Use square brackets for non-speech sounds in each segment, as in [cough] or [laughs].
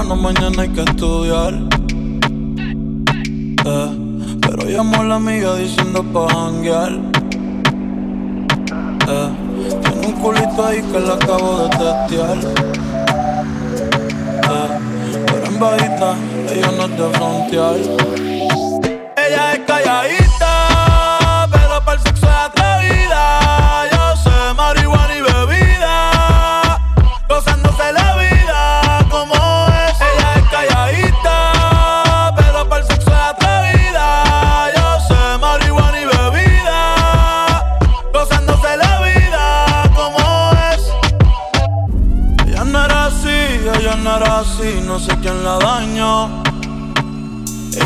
temprano, mañana hay que estudiar. Eh, pero llamó a la amiga diciendo pa' janguear. Eh, tiene un culito ahí que le acabo de testear. Eh, pero en bajita, ella no es de frontear. Ella es calladita,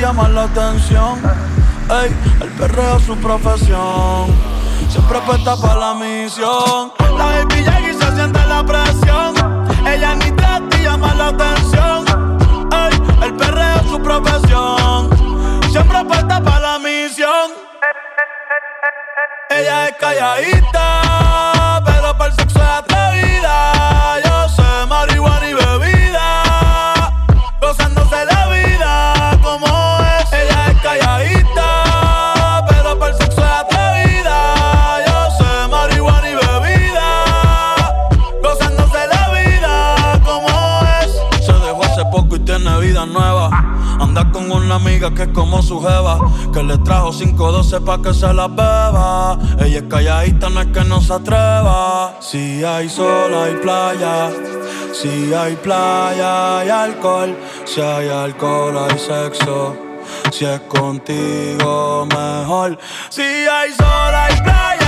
llama la atención. Ey, el perreo es su profesión. Siempre puesta para la misión. La baby llega y se siente la presión. Ella ni trata y llama la atención. Ey, el perreo es su profesión. Siempre puesta para la misión. Ella es calladita, pero para el sexo es atrevida. Que es como su jeva, que le trajo 512 pa' que se la beba. Ella es calladita, no es que no se atreva. Si hay sol, hay playa. Si hay playa, hay alcohol. Si hay alcohol, hay sexo. Si es contigo, mejor. Si hay sol, hay playa.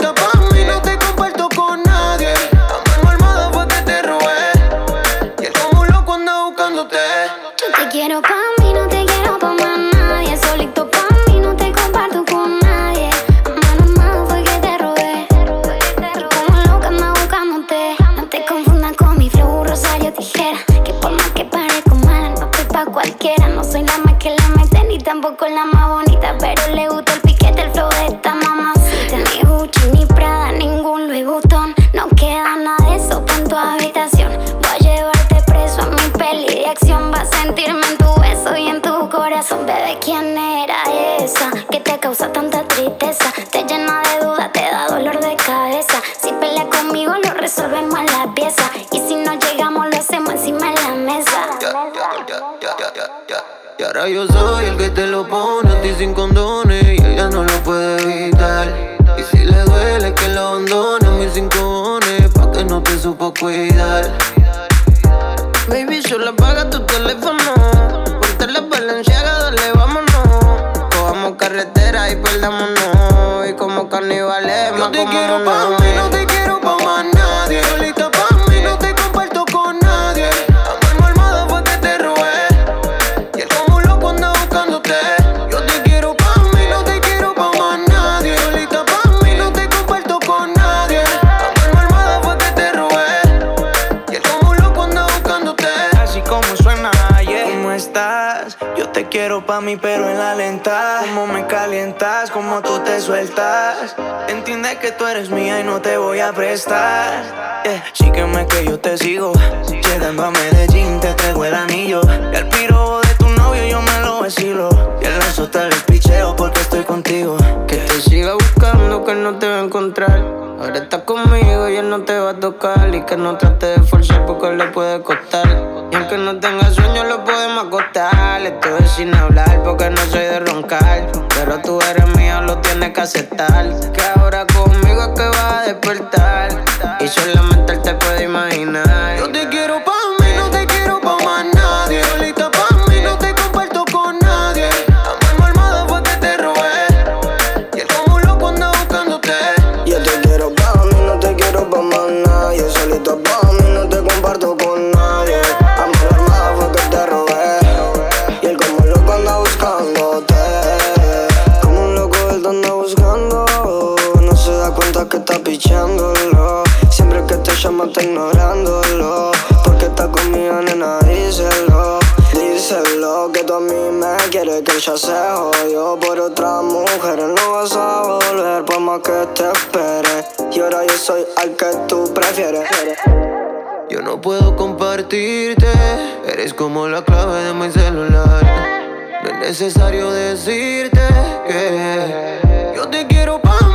Lo pone a ti sin condones y ella no lo puede evitar. Y si le duele que lo abandone, mis cinco pa' que no te supo cuidar. Baby, solo apaga tu teléfono. Ponte la valenciaga, dale, vámonos. Cojamos carretera y perdámonos. Y como carnivales, más te quiero pa' mí, no te quiero pero en la lenta. Cómo me calientas, cómo tú te sueltas. Entiende que tú eres mía y no te voy a prestar. Yeah. Sígueme que yo te sigo. Llegando a Medellín, te traigo el anillo. Y al piro de tu novio yo me vacilo. Y el resto te lo picheo porque estoy contigo. Que te siga buscando, que no te va a encontrar. Ahora estás conmigo y él no te va a tocar. Y que no trate de forzar porque le puede costar. Y aunque no tenga sueño, lo podemos acostar. Estoy sin hablar porque no soy de roncar. Pero tú eres mío, lo tienes que aceptar. Que ahora conmigo es que vas a despertar. Y solamente él te puede imaginar. No se da cuenta que está pichándolo. Siempre que te llama está ignorándolo. Porque está conmigo, nena, díselo. Díselo que tú a mí me quieres que ya se jodió por otra mujer. No vas a volver por más que te espere. Y ahora yo soy al que tú prefieres. Yo no puedo compartirte, eres como la clave de mi celular. No es necesario decirte que quiero pa'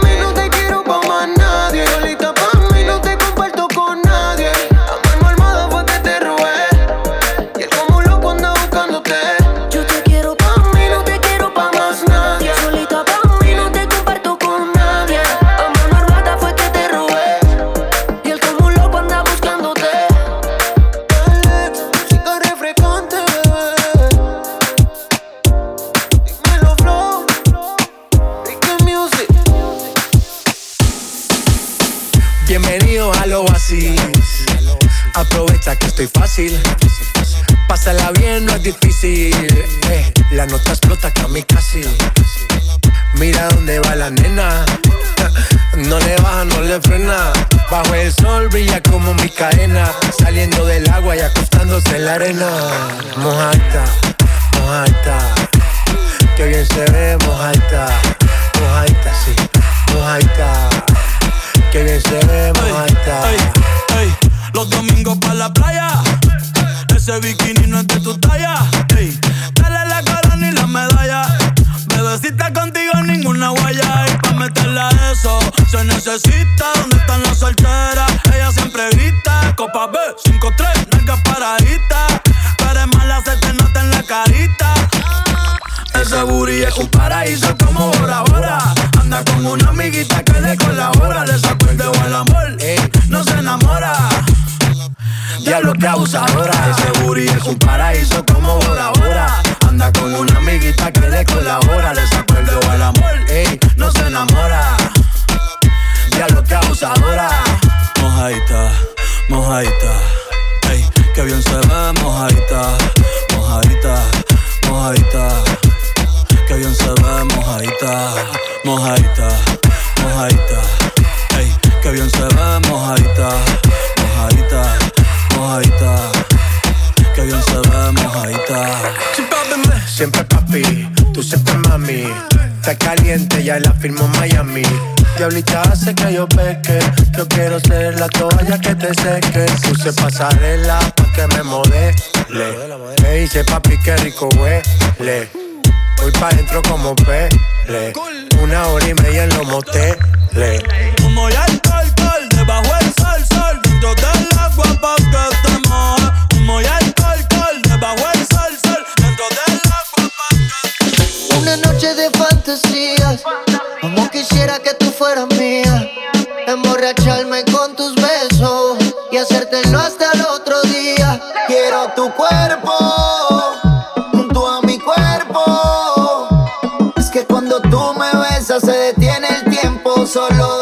fácil. Pásala bien, no es difícil. Eh, la nota explota que a mí casi. Mira dónde va la nena. [laughs] No le baja, no le frena. Bajo el sol brilla como mi cadena. Saliendo del agua y acostándose en la arena. Mojadita, mojadita. Que bien se ve, mojadita. Mojadita, sí, mojadita. Que bien se ve, ey, los domingos pa' la playa. Ese bikini no es de tu talla. Dale la corona y la medalla. Bebecita contigo ninguna guaya. Y pa' meterle a eso se necesita. ¿Dónde están las solteras? Ella siempre grita. Copa B, 5-3, nalgas paraditas. Tú eres mala, se te nota en la carita. Ese booty es un paraíso como Bora Bora. Anda con una amiguita que le colabora. Le sacó el dedo al amor, no se enamora. Diablo que abusadora. Ese booty es un paraíso como Bora Bora. Anda con una amiguita que le colabora. Le sacó el al amor, no se enamora. Diablo que abusadora. Mojadita, mojadita. Ey, que bien se ve, mojadita, mojadita, mojadita. Que bien se ve, mojadita, mojadita, mojadita. Ey, que bien se ve, mojadita, mojadita. Que bien se ve mojadita. Siempre papi, tú siempre mami. Está caliente, ya la firmó Miami. Diablita hace que yo peque. Yo quiero ser la toalla que te seque. Puse pasarela pa' que me modele. Me dice papi que rico huele. Voy pa' dentro como pele. Una hora y media en los moteles. Como ya el alcohol debajo el sol. Dentro del agua, pa' acá estamos. Un moyar col, col, debajo del sol, sol. Dentro del agua, pa' Una noche de fantasías. como quisiera que tú fueras mía. Emborracharme con tus besos y hacértelo hasta el otro día. Quiero tu cuerpo, junto a mi cuerpo. Es que cuando tú me besas, se detiene el tiempo solo.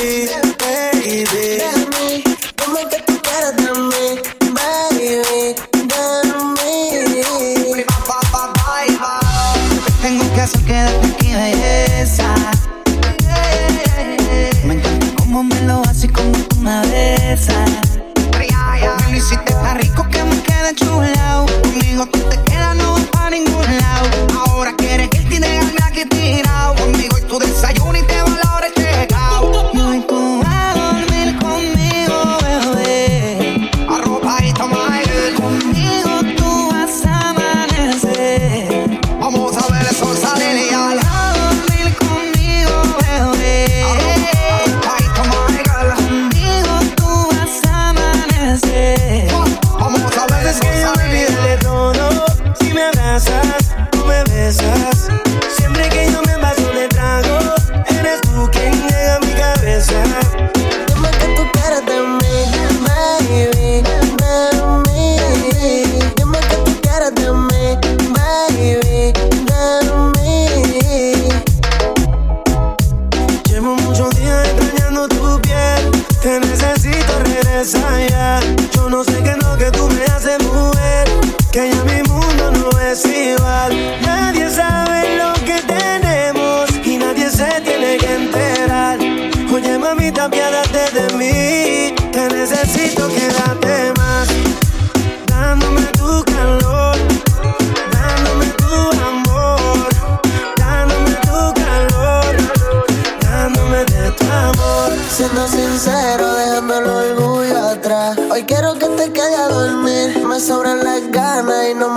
yeah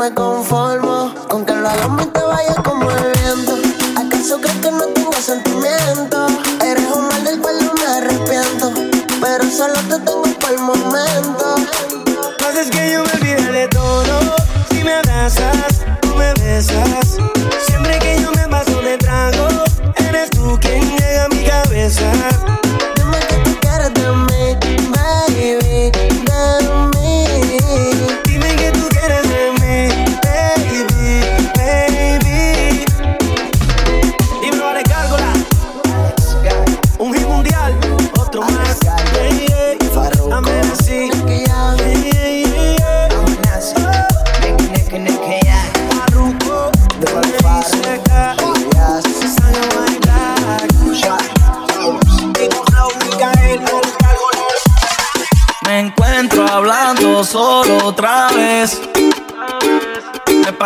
me conformo.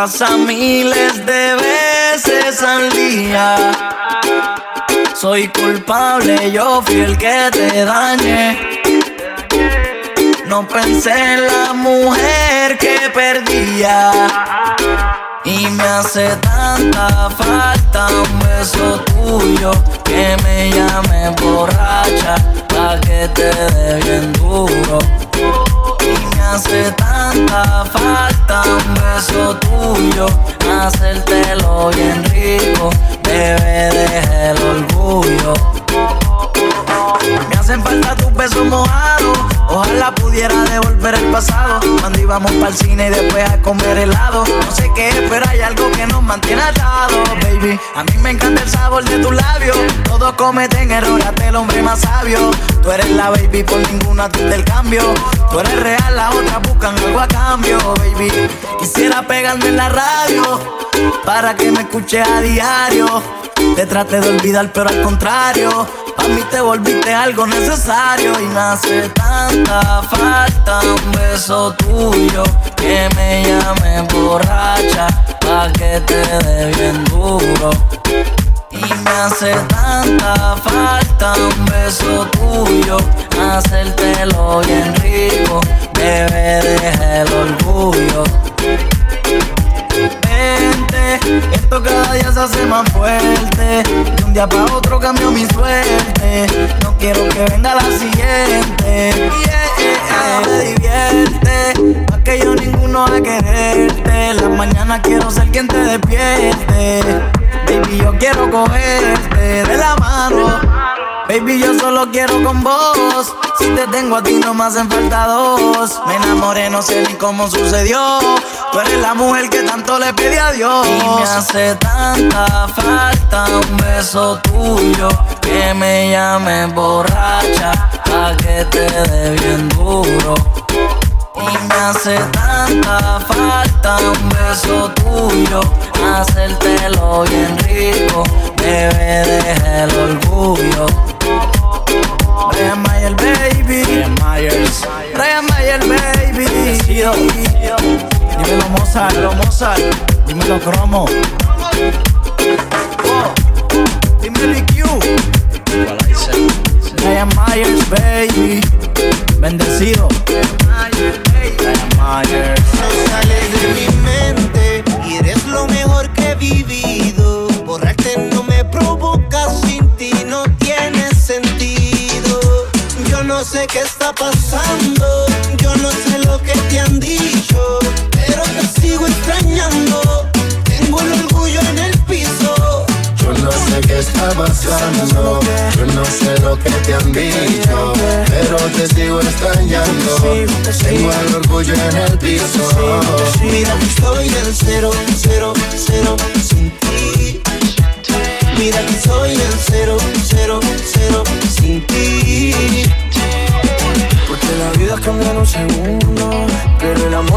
Pasa miles de veces al día. Soy culpable, yo fui el que te dañé. No pensé en la mujer que perdía. Y me hace tanta falta un beso tuyo que me llame borracha pa' que te dé duro. Me hace tanta falta un beso tuyo, hacértelo bien rico, bebé deja el orgullo. Me hacen falta tus besos mojados. Ojalá pudiera devolver el pasado. Cuando íbamos para el cine y después a comer helado. No sé qué es, pero hay algo que nos mantiene atados, baby. A mí me encanta el sabor de tus labios. Todos cometen errores, hasta el hombre más sabio. Tú eres la baby, por ninguna tú del cambio. Tú eres real, las otras buscan algo a cambio, baby. Quisiera pegarme en la radio para que me escuche a diario. Te traté de olvidar, pero al contrario. A mí te volviste algo necesario y me hace tanta falta un beso tuyo que me llame borracha pa' que te dé bien duro. Y me hace tanta falta un beso tuyo, hacértelo bien rico, bebé deja el orgullo. Esto cada día se hace más fuerte. De un día para otro cambio mi suerte. No quiero que venga la siguiente. Yeah, me divierte. Más que yo ninguno a quererte. La mañana quiero ser quien te despierte. Baby, yo quiero cogerte de la mano. Baby, yo solo quiero con vos. Si te tengo a ti, no me hacen falta dos. Me enamoré, no sé ni cómo sucedió. Tú eres la mujer que tanto le pedí a Dios. Y me hace tanta falta un beso tuyo. Que me llame borracha. Pa' que te dé bien duro. Y me hace tanta falta un beso tuyo, hacértelo bien rico, bebé deja el orgullo. Brian Mayer, baby. Brian Myers. Brian Mayer, baby. Dímelo Mozart, dímelo Mozart. Dímelo Cromo. Wow. Dímelo EQ. Brian Myers, baby. Bendecido. Brian Myers. No sales de mi mente y eres lo mejor que he vivido. Borrarte no me provoca, sin ti no tiene sentido. Yo no sé qué está pasando, yo no sé lo que te han dicho, pero te sigo extrañando. Tengo el orgullo en el piso. Yo no sé qué está pasando, yo no sé lo que te han dicho, pero te sigo extrañando. Tengo el orgullo en el piso. Mira que estoy en cero, cero, cero sin ti. Mira que soy el cero, cero, cero sin ti. Porque la vida cambia en un segundo, pero el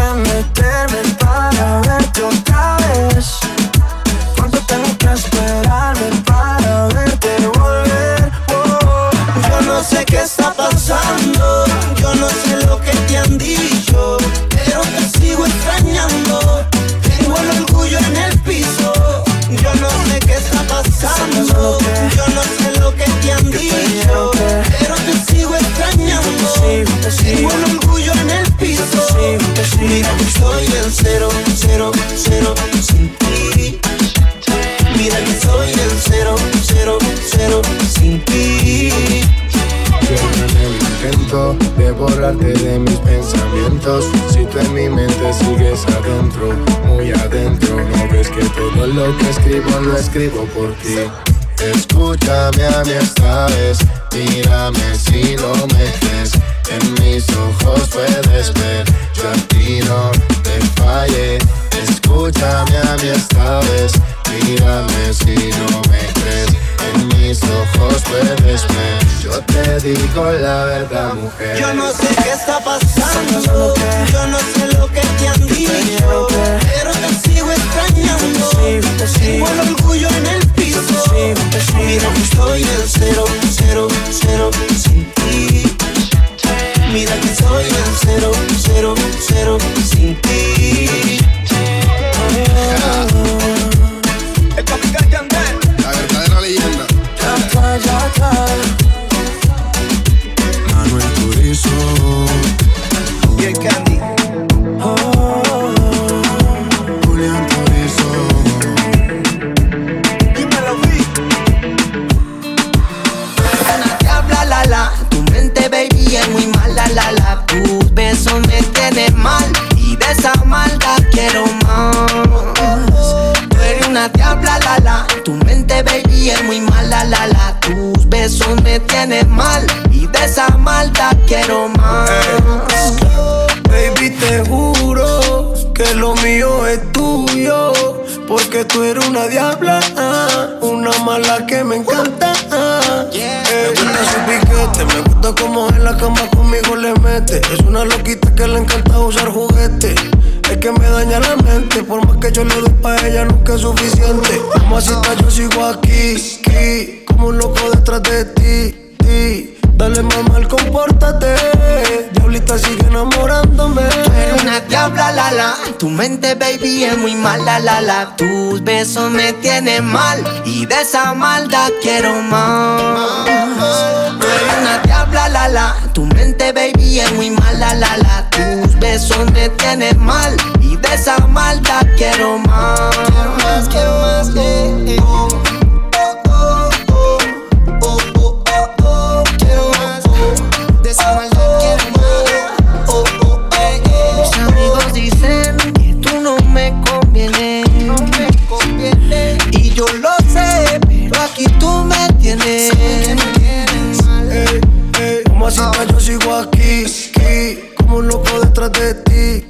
¿Dónde tengo que meterme para verte otra vez? tengo que esperarme para verte volver. Oh. Yo no sé qué está pasando, yo no sé lo que te han dicho, pero te sigo extrañando. Tengo el orgullo en el piso. Yo no sé qué está pasando, yo no sé lo que te han dicho, Tengo el orgullo en el piso. Mira que soy el cero, cero, cero sin ti. Mira que soy el cero, cero, cero sin ti. Yo en el intento de borrarte de mis pensamientos. Si tú en mi mente sigues adentro, muy adentro. No ves que todo lo que escribo lo escribo por ti. Escúchame a mí esta vez, mírame si no me crees. En mis ojos puedes ver, yo a ti no te fallé. Escúchame a mí esta vez, mírame si no me crees. En mis ojos puedes ver, yo te digo la verdad, mujer. Yo no sé qué está pasando, yo no sé lo que te han dicho, pero te sigo extrañando. Tengo el orgullo en el piso. Mira estoy en cero, cero, cero sin ti. Mira que soy el cero, cero, cero Yo sigo aquí, aquí, como un loco detrás de ti, ti. Dale mamá, compórtate. Diablita sigue enamorándome. Tú eres una diabla, la. Tu mente, baby, es muy mala, la la. Tus besos me tienen mal y de esa maldad quiero más. Tú eres una diabla, la la. Tu mente, baby, es muy mala, la la. Tus besos me tienen mal de esa maldad quiero más. Quiero más, quiero más, eh, eh. Oh, oh, oh, oh, oh, oh, oh. Quiero más, de esa maldad quiero más. Oh, oh, eh, eh. Mis amigos dicen que tú no me convienes. No me conviene. Y yo lo sé, pero aquí tú me tienes. Ey, ey, Mamacita, yo sigo aquí, aquí, como un loco detrás de ti.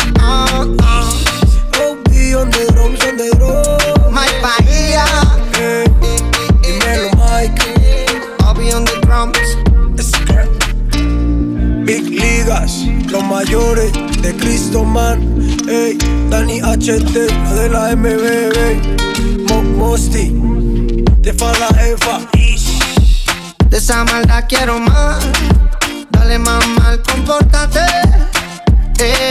los mayores de Cristo Man. Ey, Dani HT, la de la MBB. Mo Mosti, de Fala Efa. De esa maldad quiero más. Dale mamá, compórtate. Eh.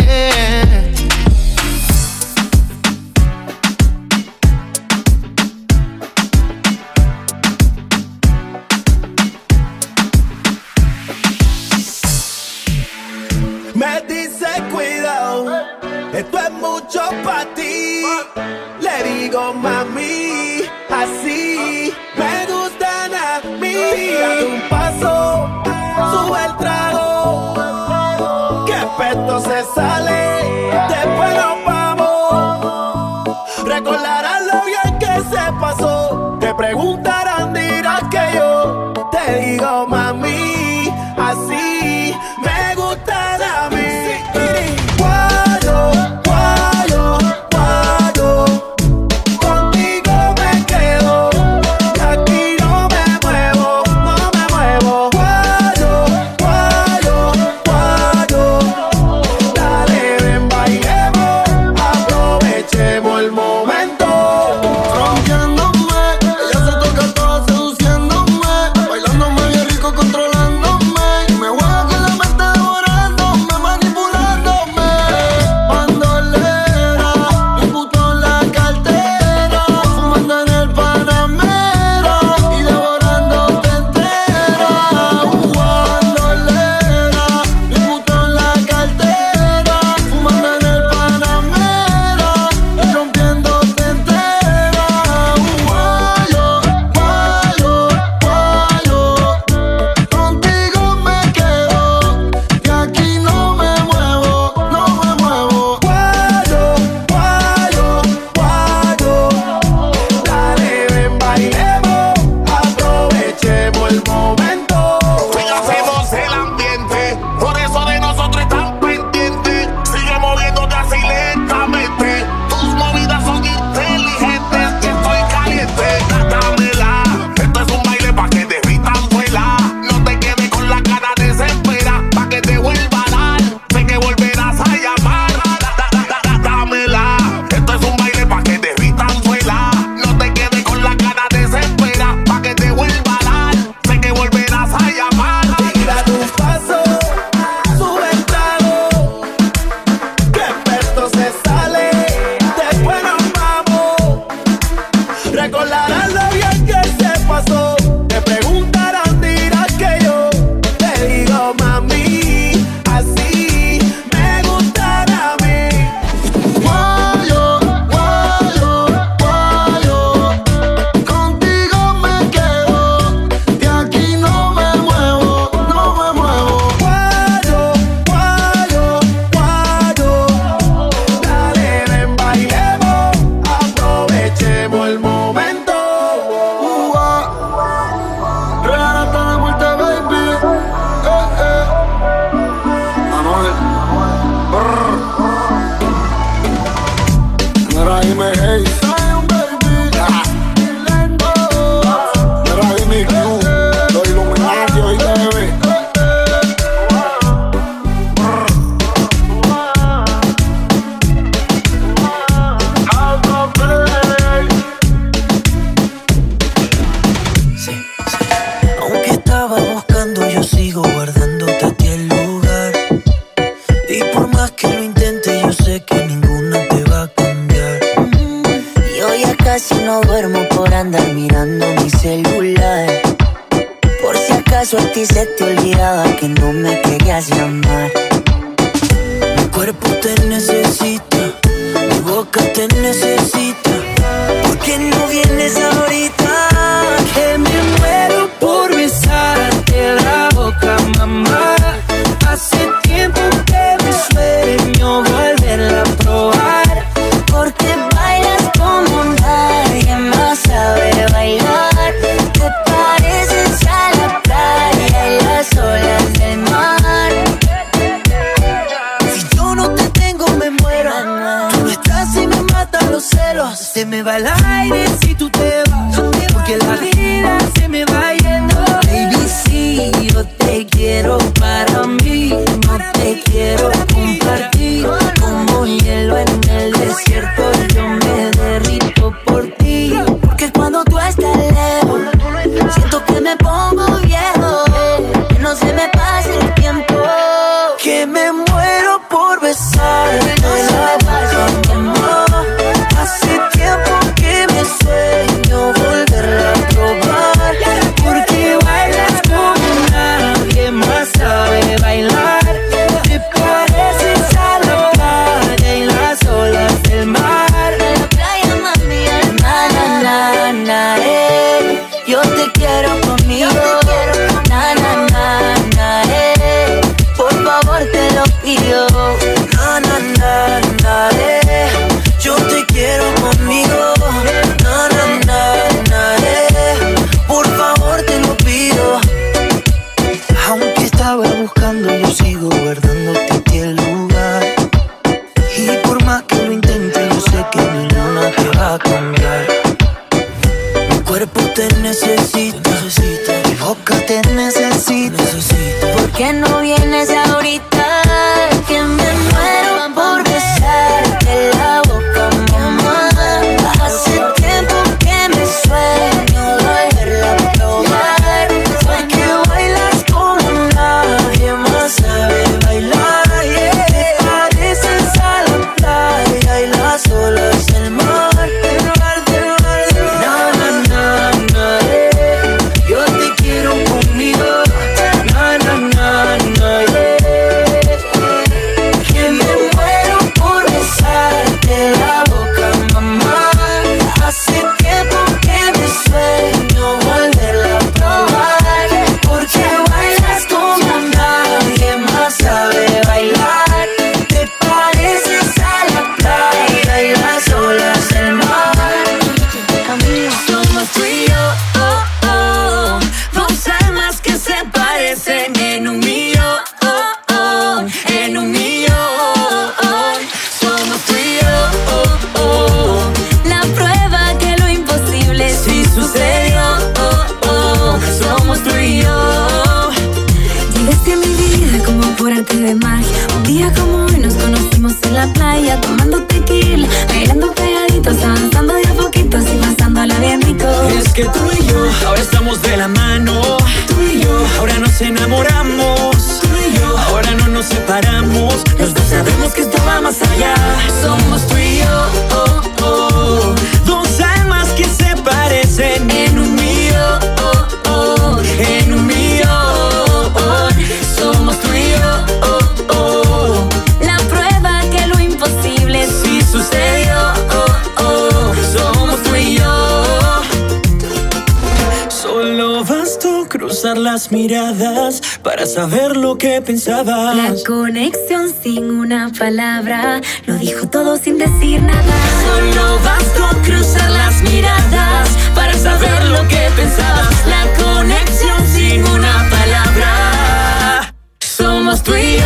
Cruzar las miradas para saber lo que pensabas. La conexión sin una palabra lo dijo todo sin decir nada. Solo bastó cruzar las miradas para saber lo que pensabas. La conexión sin una palabra. Somos tú y yo.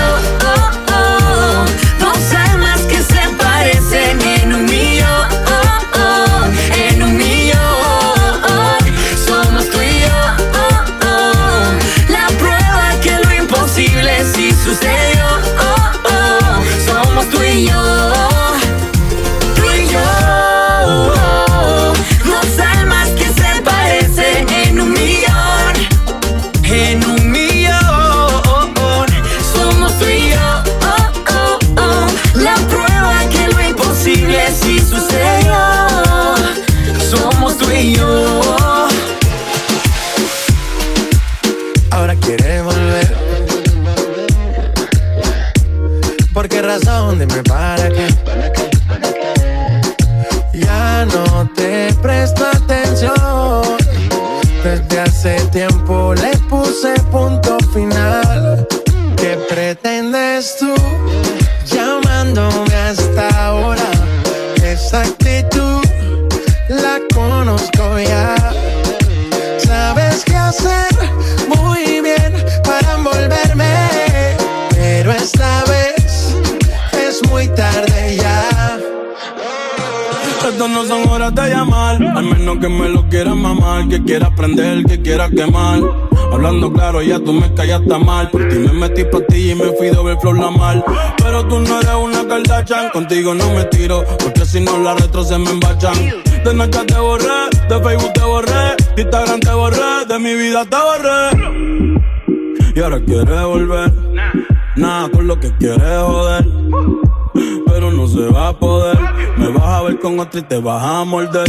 Oh. Menos que me lo quieras mamar, que quiera prender, que quiera quemar. Hablando claro, ya tú me callaste mal. Por ti me metí pa' ti y me fui doble flor la mal. Pero tú no eres una Kardashian, contigo no me tiro, porque si no la retro se me embachan. De Snapchat te borré, de Facebook te borré, de Instagram te borré, de mi vida te borré. Y ahora quieres volver, nada con lo que quieres joder. Pero no se va a poder, me vas a ver con otro y te vas a morder.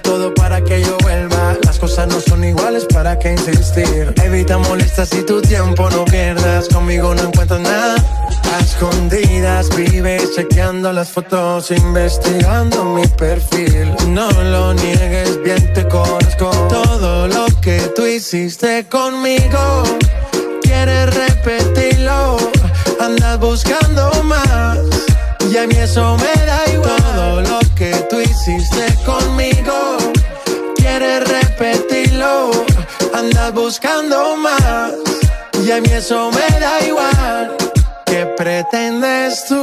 Todo para que yo vuelva. Las cosas no son iguales, ¿para qué insistir? Evita molestas y tu tiempo no pierdas. Conmigo no encuentras nada. A escondidas vives chequeando las fotos, investigando mi perfil. No lo niegues, bien te conozco. Todo lo que tú hiciste conmigo, quieres repetirlo. Andas buscando más. Y a mí eso me da igual. Todo lo que tú hiciste quieres repetirlo. Andas buscando más. Y a mí eso me da igual. ¿Qué pretendes tú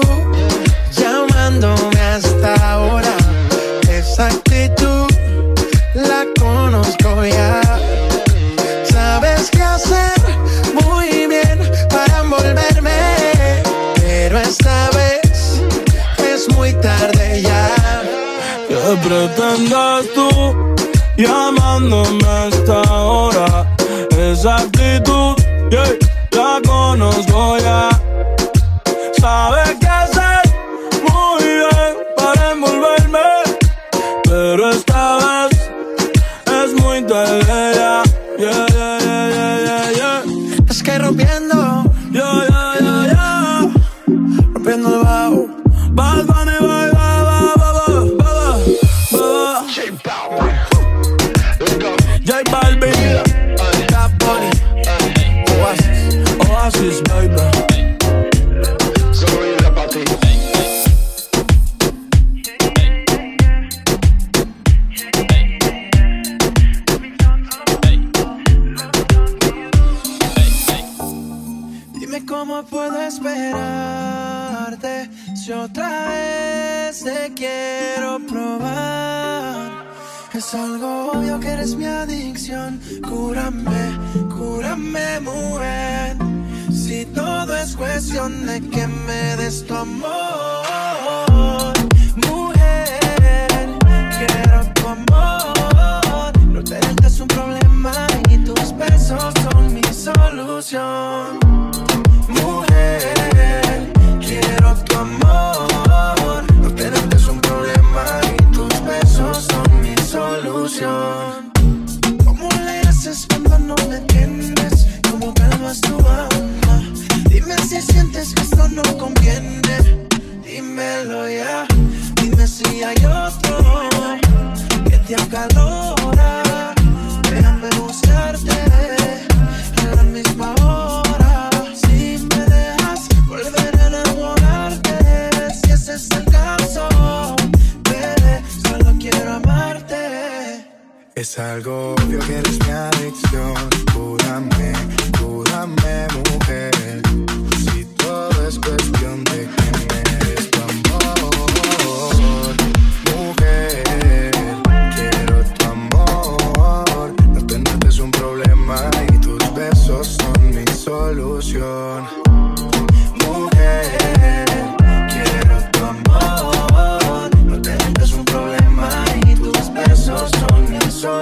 llamándome hasta ahora? Pretendes tú llamándome a esta hora? Esa actitud, yeah, te quiero probar. Es algo obvio que eres mi adicción. Cúrame, cúrame, mujer. Si todo es cuestión de que me des tu amor. Mujer, quiero tu amor. No tenerte es un problema y tus besos son mi solución. No conviene. Dímelo ya. Dime si hay otro que te acalora. Déjame buscarte a la misma hora. Si me dejas volver a enamorarte, si ese es el caso, bebé, solo quiero amarte. Es algo obvio que eres mi adicción. Cúrame,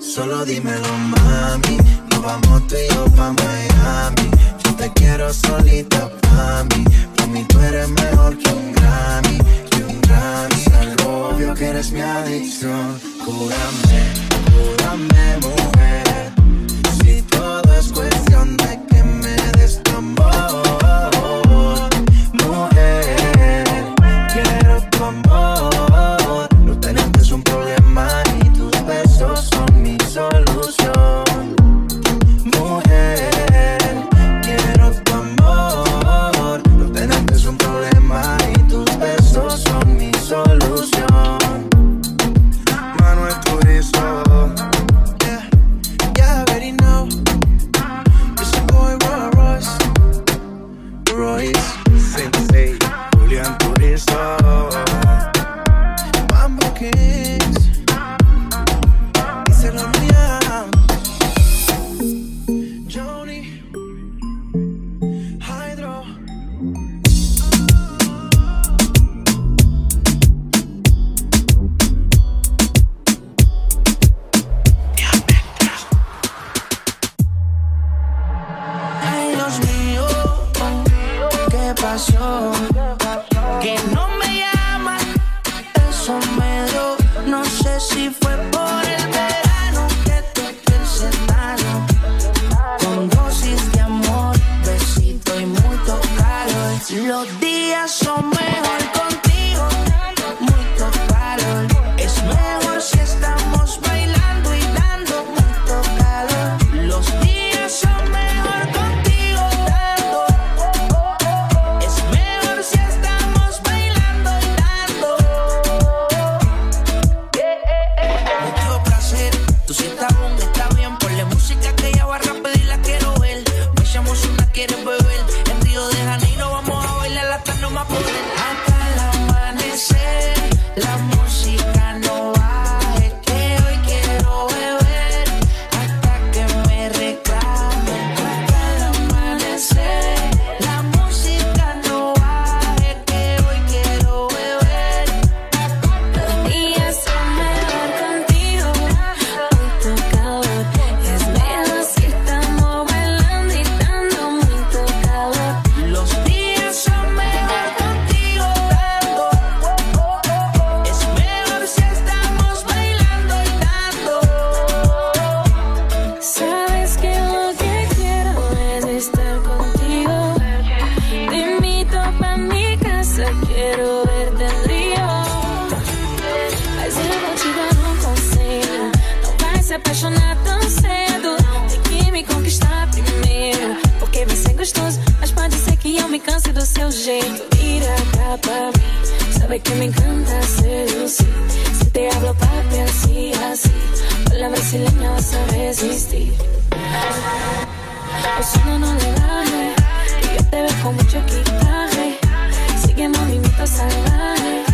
Solo dímelo, mami. Nos vamos tú y yo pa' Miami. Yo te quiero solita pa' mí. Mí tú eres mejor que un Grammy. Que un Grammy. Algo obvio que eres mi adicción. Cúrame, cúrame, mujer. Apaixonar tão cedo. Tem que me conquistar primeiro. Porque vai ser gostoso, mas pode ser seu jeito, vira cá pra mim. Sabe que me encanta seducir. Si te hablo papi así, así, con la brasileña vas a resistir. O si no, no le baje, yo te veo con mucho equipaje. Sigue movimiento salvaje,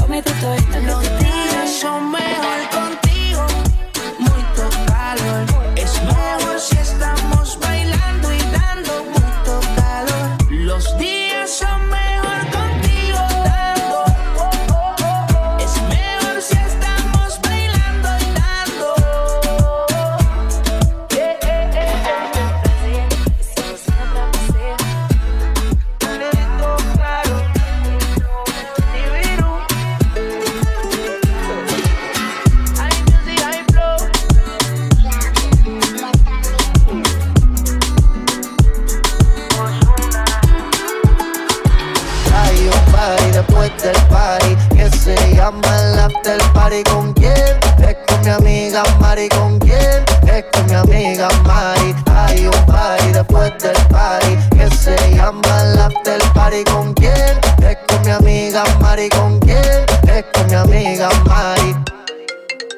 cómete todo esto que Los te son mejor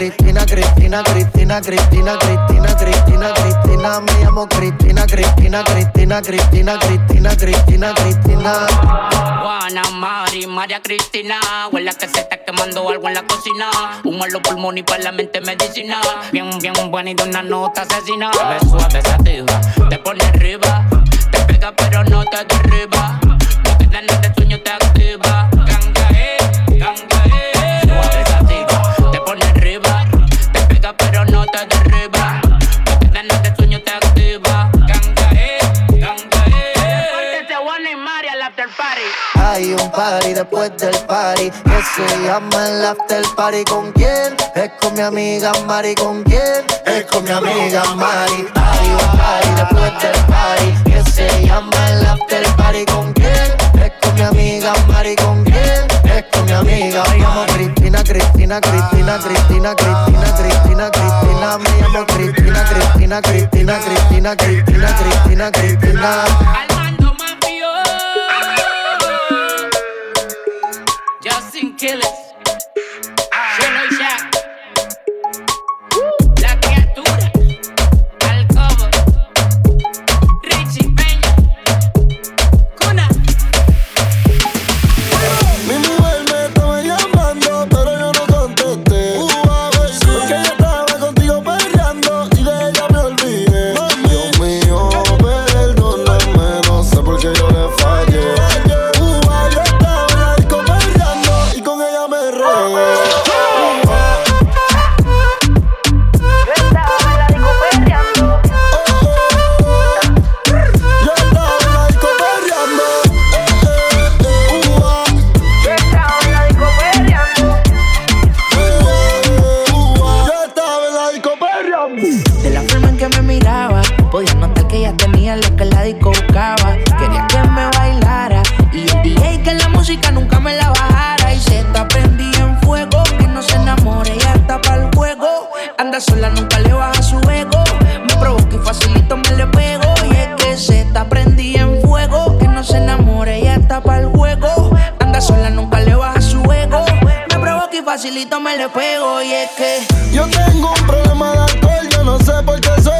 Cristina, Cristina, Cristina, Cristina, Cristina, Cristina, Cristina. Me llamo Cristina, Cristina, Cristina, Cristina, Cristina, Cristina, Cristina. Juana, Mari, María Cristina. Huele que se está quemando algo en la cocina. Humo en los pulmones y para la mente medicina. Bien, bien buena y de una nota asesina. Ves suave, sativa, te pone arriba. Te pega pero no te derriba. No te te pero no te derriba. No te dan de sueño, te activa. Ganga, eh, ganga, eh. Juana y Mari al after party. Hay un party después del party que se llama el after party. ¿Con quién? Es con mi amiga Mari. ¿Con quién? Es con mi amiga Mari. Hay un party después del party que se llama el after party. ¿Con quién? Es con mi amiga Mari. ¿Con quién? Es con mi amiga Me llamo Cristina, Cristina, Cristina, Cristina, Cristina, Cristina, Cristina. Me llamo Cristina, Cristina, Cristina, Cristina, Cristina, Cristina, Cristina. Armando Mafio. Justin Killers. Nunca me la bajara. Y se está prendida en fuego, que no se enamore, ya está para el juego. Anda sola, nunca le baja su ego. Me provoca y facilito me le pego. Y es que se está prendida en fuego, que no se enamore, ya está para el juego. Anda sola, nunca le baja su ego. Me provoca y facilito me le pego. Y es que Yo tengo un problema de alcohol, yo no sé por qué soy